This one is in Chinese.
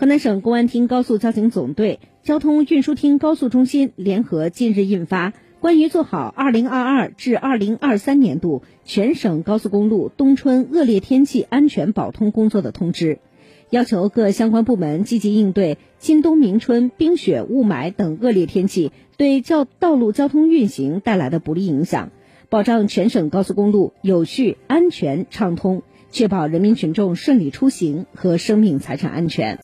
河南省公安厅高速交警总队、交通运输厅高速中心联合近日印发《关于做好2022至2023年度全省高速公路冬春恶劣天气安全保通工作的通知》，要求各相关部门积极应对今冬明春冰雪、雾霾等恶劣天气对交道路交通运行带来的不利影响，保障全省高速公路有序、安全、畅通，确保人民群众顺利出行和生命财产安全。